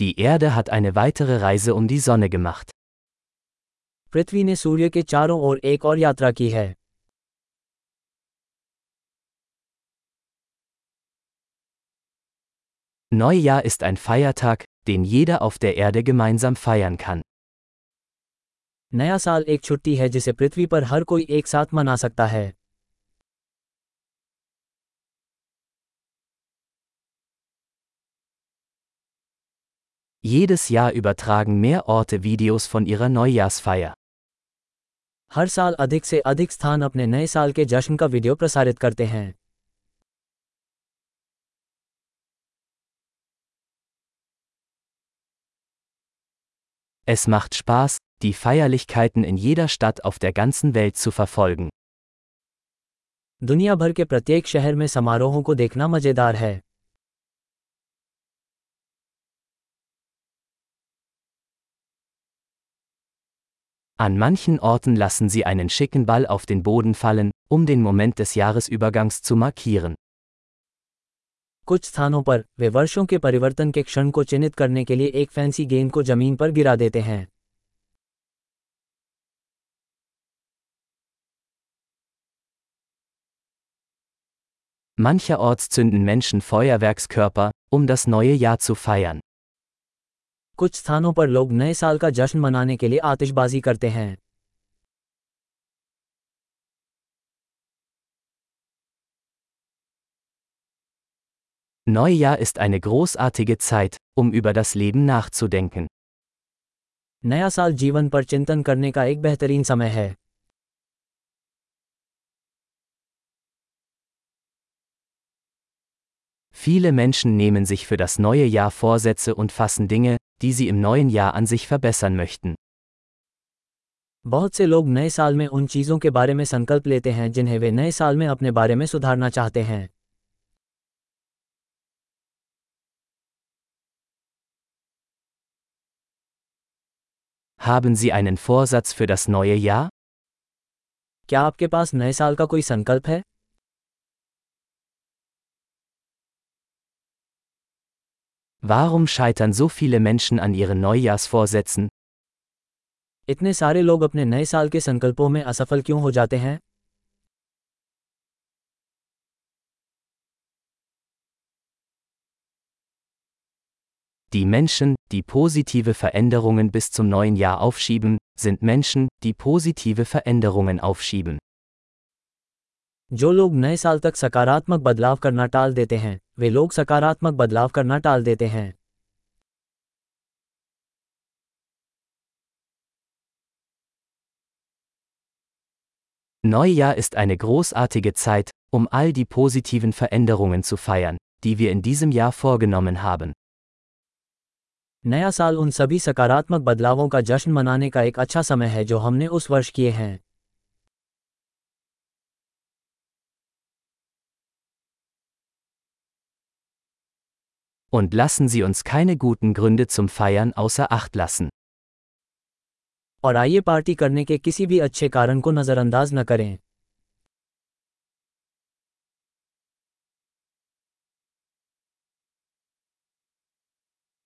Die Erde hat eine weitere Reise um die Sonne gemacht. पृथ्वी ने सूर्य के चारों ओर एक और यात्रा की है Neujahr ist ein Feiertag, den jeder auf der Erde gemeinsam feiern kann. नया साल एक छुट्टी है जिसे पृथ्वी पर हर कोई एक साथ मना सकता है Jedes Jahr übertragen mehr Orte Videos von ihrer Neujahrsfeier. हर साल अधिक से अधिक स्थान अपने नए साल के जश्न का वीडियो प्रसारित करते हैं Es macht Spaß, die Feierlichkeiten in jeder Stadt auf der ganzen Welt zu verfolgen. दुनिया भर के प्रत्येक शहर में समारोहों को देखना मजेदार है An manchen Orten lassen sie einen schicken Ball auf den Boden fallen, um den Moment des Jahresübergangs zu markieren. कुछ स्थानों पर वे वर्षों के परिवर्तन के क्षण को चिन्हित करने के लिए एक फैंसी गेंद को जमीन पर गिरा देते हैं Mancherorts zünden Menschen Feuerwerkskörper, um das neue Jahr zu feiern. कुछ स्थानों पर लोग नए साल का जश्न मनाने के लिए आतिशबाजी करते हैं Neujahr ist eine großartige Zeit, um über das Leben nachzudenken. नया साल जीवन पर चिंतन करने का एक बेहतरीन समय है Viele Menschen nehmen sich für das neue Jahr Vorsätze und fassen Dinge, die sie im neuen Jahr an sich verbessern möchten. बहुत से लोग नए साल में उन चीज़ों के बारे में संकल्प लेते हैं जिन्हें वे नए साल में अपने बारे में सुधारना चाहते हैं Haben Sie einen Vorsatz für das neue Jahr? क्या आपके पास नए साल का कोई संकल्प है Warum scheitern so viele Menschen an ihren Neujahrsvorsätzen? इतने सारे लोग अपने नए साल के संकल्पों में असफल क्यों हो जाते हैं Die Menschen, die positive Veränderungen bis zum neuen Jahr aufschieben, sind Menschen, die positive Veränderungen aufschieben. जो लोग नए साल तक सकारात्मक बदलाव करना टाल देते हैं वे लोग सकारात्मक बदलाव करना टाल देते हैं Neujahr ist eine großartige Zeit, um all die positiven Veränderungen zu feiern, die wir in diesem Jahr vorgenommen haben. नया साल उन सभी सकारात्मक बदलावों का जश्न मनाने का एक अच्छा समय है जो हमने उस वर्ष किए हैं Und lassen Sie uns keine guten Gründe zum Feiern außer Acht lassen. और आइए पार्टी करने के किसी भी अच्छे कारण को नज़रअंदाज न करें